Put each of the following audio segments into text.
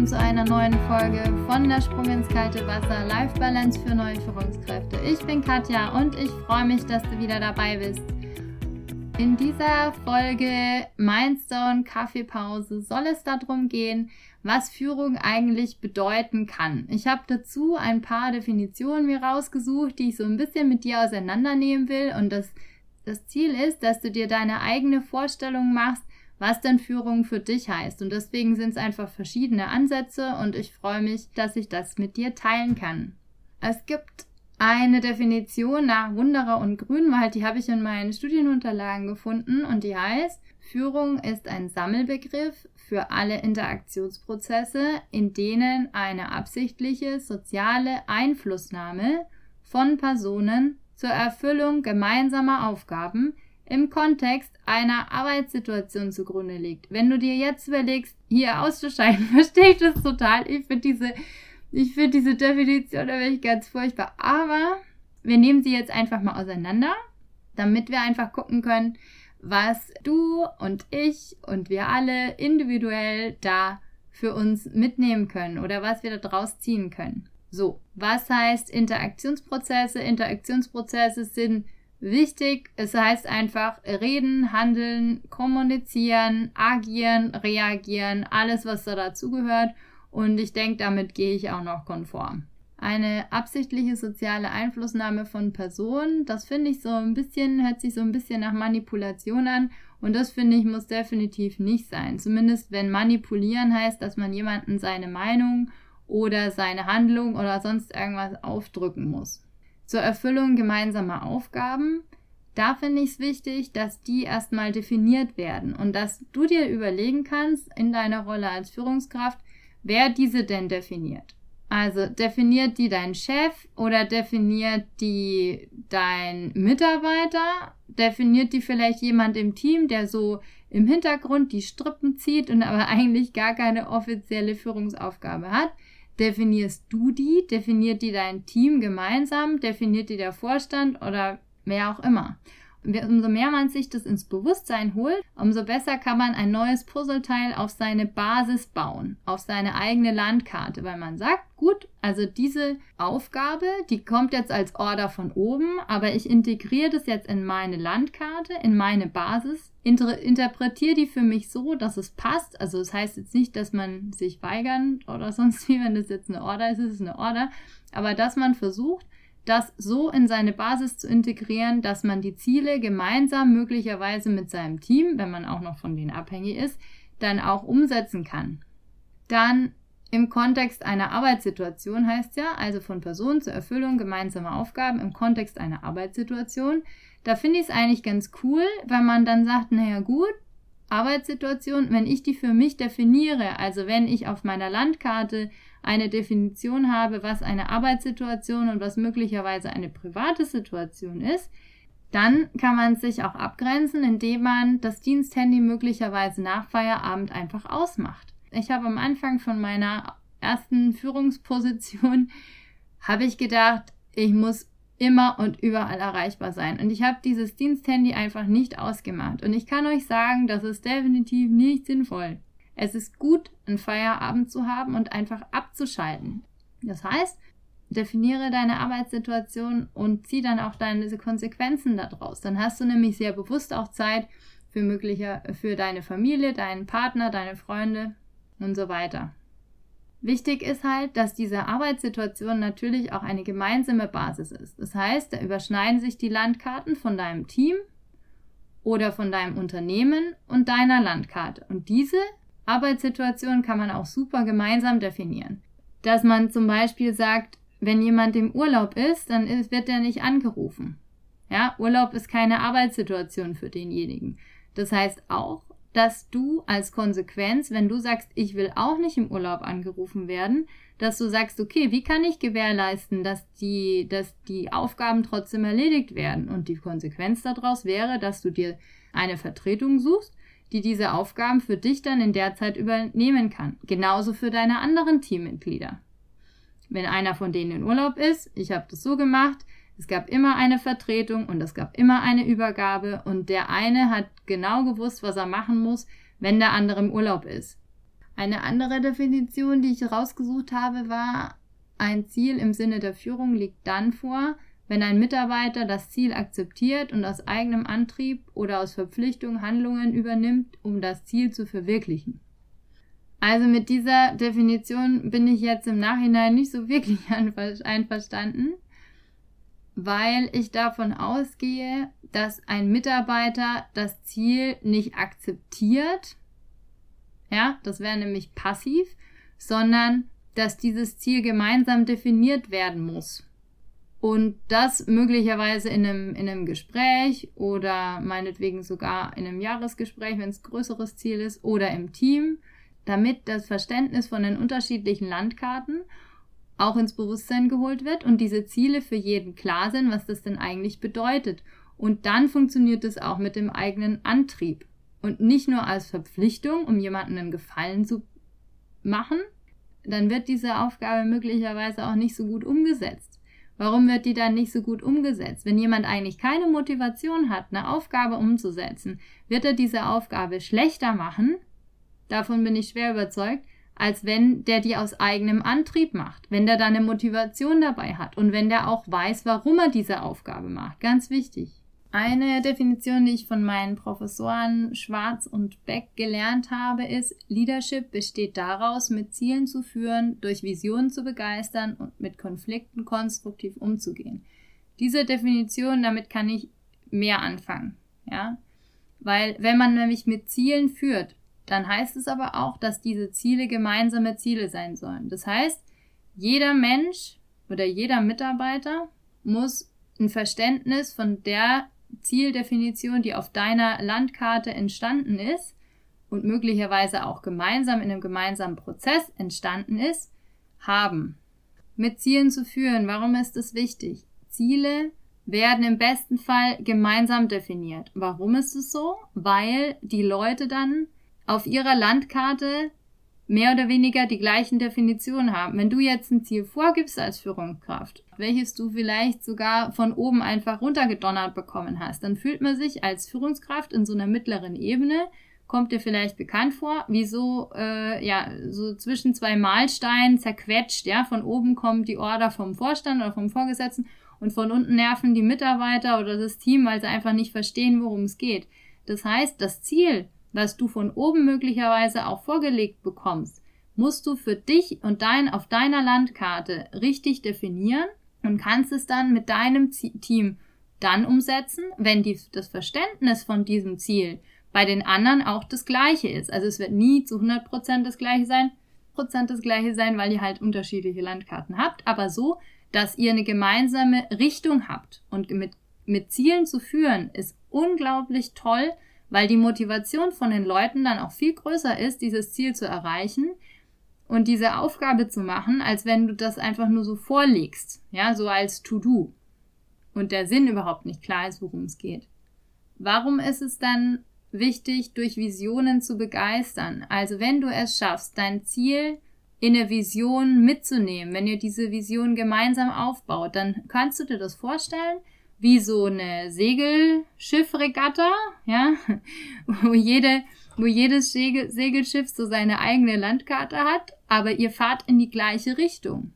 willkommen zu einer neuen Folge von der Sprung ins kalte Wasser Life Balance für neue Führungskräfte. Ich bin Katja und ich freue mich, dass du wieder dabei bist. In dieser Folge Mindstone Kaffeepause soll es darum gehen, was Führung eigentlich bedeuten kann. Ich habe dazu ein paar Definitionen mir rausgesucht, die ich so ein bisschen mit dir auseinandernehmen will und das, das Ziel ist, dass du dir deine eigene Vorstellung machst, was denn Führung für dich heißt. Und deswegen sind es einfach verschiedene Ansätze und ich freue mich, dass ich das mit dir teilen kann. Es gibt eine Definition nach Wunderer und Grünwald, die habe ich in meinen Studienunterlagen gefunden und die heißt, Führung ist ein Sammelbegriff für alle Interaktionsprozesse, in denen eine absichtliche soziale Einflussnahme von Personen zur Erfüllung gemeinsamer Aufgaben im Kontext einer Arbeitssituation zugrunde liegt. Wenn du dir jetzt überlegst, hier auszuscheiden, verstehe ich das total. Ich finde diese, ich finde diese Definition wirklich ganz furchtbar. Aber wir nehmen sie jetzt einfach mal auseinander, damit wir einfach gucken können, was du und ich und wir alle individuell da für uns mitnehmen können oder was wir daraus ziehen können. So, was heißt Interaktionsprozesse? Interaktionsprozesse sind Wichtig, es heißt einfach reden, handeln, kommunizieren, agieren, reagieren, alles, was da dazugehört. Und ich denke, damit gehe ich auch noch konform. Eine absichtliche soziale Einflussnahme von Personen, das finde ich so ein bisschen, hört sich so ein bisschen nach Manipulation an. Und das finde ich muss definitiv nicht sein. Zumindest wenn manipulieren heißt, dass man jemanden seine Meinung oder seine Handlung oder sonst irgendwas aufdrücken muss zur Erfüllung gemeinsamer Aufgaben. Da finde ich es wichtig, dass die erstmal definiert werden und dass du dir überlegen kannst in deiner Rolle als Führungskraft, wer diese denn definiert. Also definiert die dein Chef oder definiert die dein Mitarbeiter? Definiert die vielleicht jemand im Team, der so im Hintergrund die Strippen zieht und aber eigentlich gar keine offizielle Führungsaufgabe hat? Definierst du die? Definiert die dein Team gemeinsam? Definiert die der Vorstand oder wer auch immer? Umso mehr man sich das ins Bewusstsein holt, umso besser kann man ein neues Puzzleteil auf seine Basis bauen, auf seine eigene Landkarte, weil man sagt, gut, also diese Aufgabe, die kommt jetzt als Order von oben, aber ich integriere das jetzt in meine Landkarte, in meine Basis, inter interpretiere die für mich so, dass es passt. Also das heißt jetzt nicht, dass man sich weigern oder sonst wie, wenn das jetzt eine Order ist, ist es eine Order, aber dass man versucht, das so in seine Basis zu integrieren, dass man die Ziele gemeinsam möglicherweise mit seinem Team, wenn man auch noch von denen abhängig ist, dann auch umsetzen kann. Dann im Kontext einer Arbeitssituation heißt ja, also von Person zur Erfüllung gemeinsamer Aufgaben im Kontext einer Arbeitssituation. Da finde ich es eigentlich ganz cool, weil man dann sagt, naja gut, Arbeitssituation, wenn ich die für mich definiere, also wenn ich auf meiner Landkarte eine Definition habe, was eine Arbeitssituation und was möglicherweise eine private Situation ist, dann kann man sich auch abgrenzen, indem man das Diensthandy möglicherweise nach Feierabend einfach ausmacht. Ich habe am Anfang von meiner ersten Führungsposition habe ich gedacht, ich muss immer und überall erreichbar sein. Und ich habe dieses Diensthandy einfach nicht ausgemacht. Und ich kann euch sagen, das ist definitiv nicht sinnvoll. Es ist gut, einen Feierabend zu haben und einfach abzuschalten. Das heißt, definiere deine Arbeitssituation und zieh dann auch deine Konsequenzen daraus. Dann hast du nämlich sehr bewusst auch Zeit für mögliche, für deine Familie, deinen Partner, deine Freunde und so weiter. Wichtig ist halt, dass diese Arbeitssituation natürlich auch eine gemeinsame Basis ist. Das heißt, da überschneiden sich die Landkarten von deinem Team oder von deinem Unternehmen und deiner Landkarte. Und diese Arbeitssituation kann man auch super gemeinsam definieren. Dass man zum Beispiel sagt, wenn jemand im Urlaub ist, dann ist, wird er nicht angerufen. Ja, Urlaub ist keine Arbeitssituation für denjenigen. Das heißt auch, dass du als Konsequenz, wenn du sagst, ich will auch nicht im Urlaub angerufen werden, dass du sagst, okay, wie kann ich gewährleisten, dass die, dass die Aufgaben trotzdem erledigt werden? Und die Konsequenz daraus wäre, dass du dir eine Vertretung suchst, die diese Aufgaben für dich dann in der Zeit übernehmen kann. Genauso für deine anderen Teammitglieder. Wenn einer von denen in Urlaub ist, ich habe das so gemacht, es gab immer eine Vertretung und es gab immer eine Übergabe und der eine hat genau gewusst, was er machen muss, wenn der andere im Urlaub ist. Eine andere Definition, die ich rausgesucht habe, war, ein Ziel im Sinne der Führung liegt dann vor, wenn ein Mitarbeiter das Ziel akzeptiert und aus eigenem Antrieb oder aus Verpflichtung Handlungen übernimmt, um das Ziel zu verwirklichen. Also mit dieser Definition bin ich jetzt im Nachhinein nicht so wirklich einverstanden, weil ich davon ausgehe, dass ein Mitarbeiter das Ziel nicht akzeptiert, ja, das wäre nämlich passiv, sondern dass dieses Ziel gemeinsam definiert werden muss. Und das möglicherweise in einem, in einem Gespräch oder meinetwegen sogar in einem Jahresgespräch, wenn es größeres Ziel ist, oder im Team damit das Verständnis von den unterschiedlichen Landkarten auch ins Bewusstsein geholt wird und diese Ziele für jeden klar sind, was das denn eigentlich bedeutet. Und dann funktioniert es auch mit dem eigenen Antrieb und nicht nur als Verpflichtung, um jemandem einen Gefallen zu machen, dann wird diese Aufgabe möglicherweise auch nicht so gut umgesetzt. Warum wird die dann nicht so gut umgesetzt? Wenn jemand eigentlich keine Motivation hat, eine Aufgabe umzusetzen, wird er diese Aufgabe schlechter machen, davon bin ich schwer überzeugt, als wenn der die aus eigenem Antrieb macht, wenn der da eine Motivation dabei hat und wenn der auch weiß, warum er diese Aufgabe macht. Ganz wichtig. Eine Definition, die ich von meinen Professoren Schwarz und Beck gelernt habe, ist, Leadership besteht daraus, mit Zielen zu führen, durch Visionen zu begeistern und mit Konflikten konstruktiv umzugehen. Diese Definition, damit kann ich mehr anfangen, ja. Weil, wenn man nämlich mit Zielen führt, dann heißt es aber auch, dass diese Ziele gemeinsame Ziele sein sollen. Das heißt, jeder Mensch oder jeder Mitarbeiter muss ein Verständnis von der Zieldefinition, die auf deiner Landkarte entstanden ist und möglicherweise auch gemeinsam in einem gemeinsamen Prozess entstanden ist, haben. Mit Zielen zu führen, warum ist es wichtig? Ziele werden im besten Fall gemeinsam definiert. Warum ist es so? Weil die Leute dann auf ihrer Landkarte mehr oder weniger die gleichen Definitionen haben. Wenn du jetzt ein Ziel vorgibst als Führungskraft, welches du vielleicht sogar von oben einfach runtergedonnert bekommen hast, dann fühlt man sich als Führungskraft in so einer mittleren Ebene, kommt dir vielleicht bekannt vor, wie so, äh, ja, so zwischen zwei Mahlsteinen zerquetscht, ja, von oben kommt die Order vom Vorstand oder vom Vorgesetzten und von unten nerven die Mitarbeiter oder das Team, weil sie einfach nicht verstehen, worum es geht. Das heißt, das Ziel was du von oben möglicherweise auch vorgelegt bekommst, musst du für dich und dein auf deiner Landkarte richtig definieren und kannst es dann mit deinem Team dann umsetzen, wenn die, das Verständnis von diesem Ziel bei den anderen auch das gleiche ist. Also es wird nie zu 100% das gleiche sein, Prozent das gleiche sein, weil ihr halt unterschiedliche Landkarten habt, aber so, dass ihr eine gemeinsame Richtung habt und mit, mit Zielen zu führen, ist unglaublich toll, weil die Motivation von den Leuten dann auch viel größer ist, dieses Ziel zu erreichen und diese Aufgabe zu machen, als wenn du das einfach nur so vorlegst, ja, so als To-Do und der Sinn überhaupt nicht klar ist, worum es geht. Warum ist es dann wichtig, durch Visionen zu begeistern? Also wenn du es schaffst, dein Ziel in eine Vision mitzunehmen, wenn ihr diese Vision gemeinsam aufbaut, dann kannst du dir das vorstellen, wie so eine Segelschiffregatta, ja, wo jede, wo jedes Segel, Segelschiff so seine eigene Landkarte hat, aber ihr fahrt in die gleiche Richtung.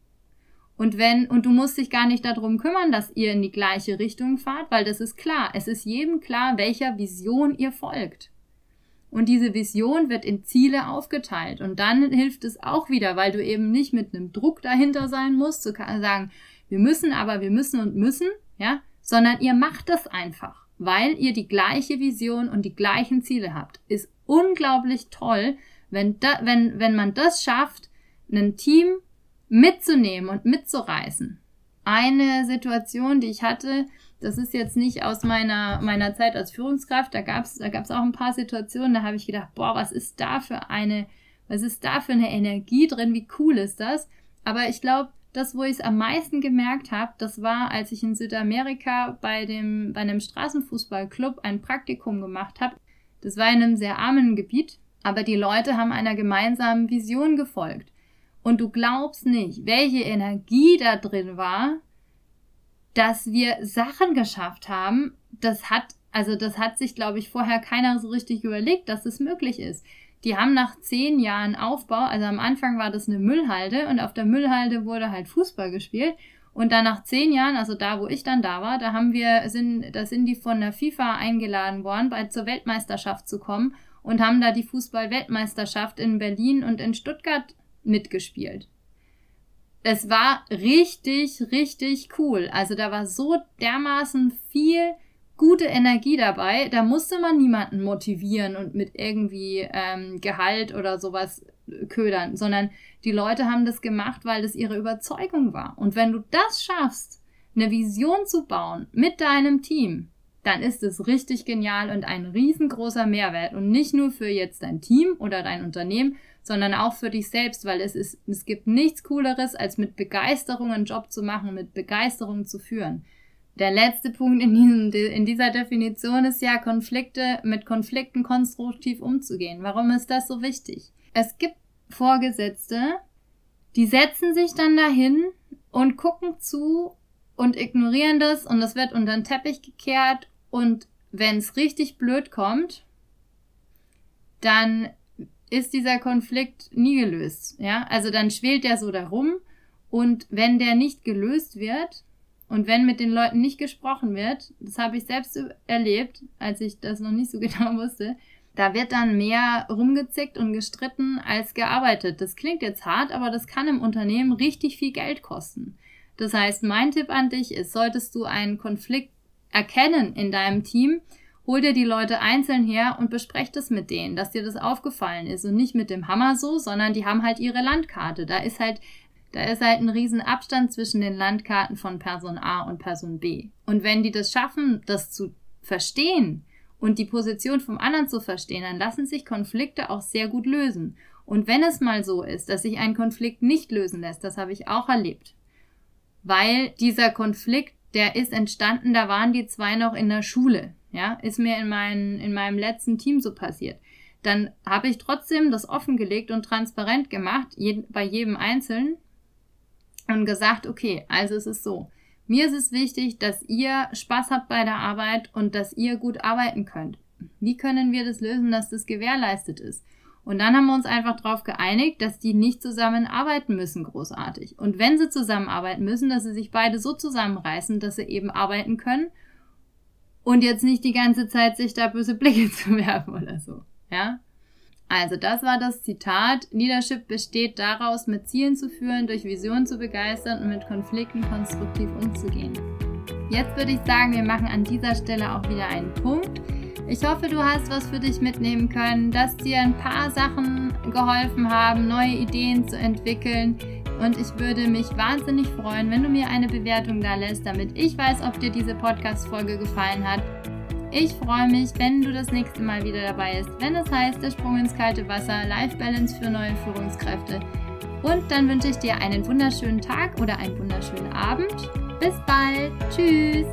Und wenn, und du musst dich gar nicht darum kümmern, dass ihr in die gleiche Richtung fahrt, weil das ist klar. Es ist jedem klar, welcher Vision ihr folgt. Und diese Vision wird in Ziele aufgeteilt. Und dann hilft es auch wieder, weil du eben nicht mit einem Druck dahinter sein musst, zu sagen, wir müssen, aber wir müssen und müssen, ja, sondern ihr macht das einfach, weil ihr die gleiche Vision und die gleichen Ziele habt. Ist unglaublich toll, wenn, da, wenn, wenn man das schafft, ein Team mitzunehmen und mitzureißen. Eine Situation, die ich hatte, das ist jetzt nicht aus meiner, meiner Zeit als Führungskraft, da gab es da gab's auch ein paar Situationen, da habe ich gedacht, boah, was ist da für eine, was ist da für eine Energie drin, wie cool ist das? Aber ich glaube, das, wo ich es am meisten gemerkt habe, das war, als ich in Südamerika bei, dem, bei einem Straßenfußballclub ein Praktikum gemacht habe. Das war in einem sehr armen Gebiet, aber die Leute haben einer gemeinsamen Vision gefolgt. Und du glaubst nicht, welche Energie da drin war, dass wir Sachen geschafft haben. Das hat, also das hat sich, glaube ich, vorher keiner so richtig überlegt, dass es möglich ist. Die haben nach zehn Jahren Aufbau, also am Anfang war das eine Müllhalde und auf der Müllhalde wurde halt Fußball gespielt. Und dann nach zehn Jahren, also da, wo ich dann da war, da haben wir, sind, da sind die von der FIFA eingeladen worden, bei zur Weltmeisterschaft zu kommen und haben da die Fußball-Weltmeisterschaft in Berlin und in Stuttgart mitgespielt. Es war richtig, richtig cool. Also da war so dermaßen viel gute Energie dabei. Da musste man niemanden motivieren und mit irgendwie ähm, Gehalt oder sowas ködern, sondern die Leute haben das gemacht, weil das ihre Überzeugung war. Und wenn du das schaffst, eine Vision zu bauen mit deinem Team, dann ist es richtig genial und ein riesengroßer Mehrwert. Und nicht nur für jetzt dein Team oder dein Unternehmen, sondern auch für dich selbst, weil es ist, es gibt nichts Cooleres, als mit Begeisterung einen Job zu machen, mit Begeisterung zu führen. Der letzte Punkt in, diesem, in dieser Definition ist ja, Konflikte, mit Konflikten konstruktiv umzugehen. Warum ist das so wichtig? Es gibt Vorgesetzte, die setzen sich dann dahin und gucken zu und ignorieren das und das wird unter den Teppich gekehrt und wenn es richtig blöd kommt, dann ist dieser Konflikt nie gelöst. Ja, also dann schwelt der so darum und wenn der nicht gelöst wird, und wenn mit den Leuten nicht gesprochen wird, das habe ich selbst erlebt, als ich das noch nicht so genau wusste, da wird dann mehr rumgezickt und gestritten als gearbeitet. Das klingt jetzt hart, aber das kann im Unternehmen richtig viel Geld kosten. Das heißt, mein Tipp an dich ist, solltest du einen Konflikt erkennen in deinem Team, hol dir die Leute einzeln her und besprech das mit denen, dass dir das aufgefallen ist und nicht mit dem Hammer so, sondern die haben halt ihre Landkarte. Da ist halt da ist halt ein riesen Abstand zwischen den Landkarten von Person A und Person B. Und wenn die das schaffen, das zu verstehen und die Position vom anderen zu verstehen, dann lassen sich Konflikte auch sehr gut lösen. Und wenn es mal so ist, dass sich ein Konflikt nicht lösen lässt, das habe ich auch erlebt. Weil dieser Konflikt, der ist entstanden, da waren die zwei noch in der Schule. Ja, ist mir in, mein, in meinem letzten Team so passiert. Dann habe ich trotzdem das offengelegt und transparent gemacht, bei jedem Einzelnen, und gesagt, okay, also es ist so. Mir ist es wichtig, dass ihr Spaß habt bei der Arbeit und dass ihr gut arbeiten könnt. Wie können wir das lösen, dass das gewährleistet ist? Und dann haben wir uns einfach darauf geeinigt, dass die nicht zusammenarbeiten müssen, großartig. Und wenn sie zusammenarbeiten müssen, dass sie sich beide so zusammenreißen, dass sie eben arbeiten können und jetzt nicht die ganze Zeit sich da böse Blicke zu werfen oder so. Ja? Also das war das Zitat. Leadership besteht daraus, mit Zielen zu führen, durch Visionen zu begeistern und mit Konflikten konstruktiv umzugehen. Jetzt würde ich sagen, wir machen an dieser Stelle auch wieder einen Punkt. Ich hoffe, du hast was für dich mitnehmen können, dass dir ein paar Sachen geholfen haben, neue Ideen zu entwickeln. Und ich würde mich wahnsinnig freuen, wenn du mir eine Bewertung da lässt, damit ich weiß, ob dir diese Podcast-Folge gefallen hat. Ich freue mich, wenn du das nächste Mal wieder dabei bist, wenn es heißt, der Sprung ins kalte Wasser, Life Balance für neue Führungskräfte. Und dann wünsche ich dir einen wunderschönen Tag oder einen wunderschönen Abend. Bis bald. Tschüss.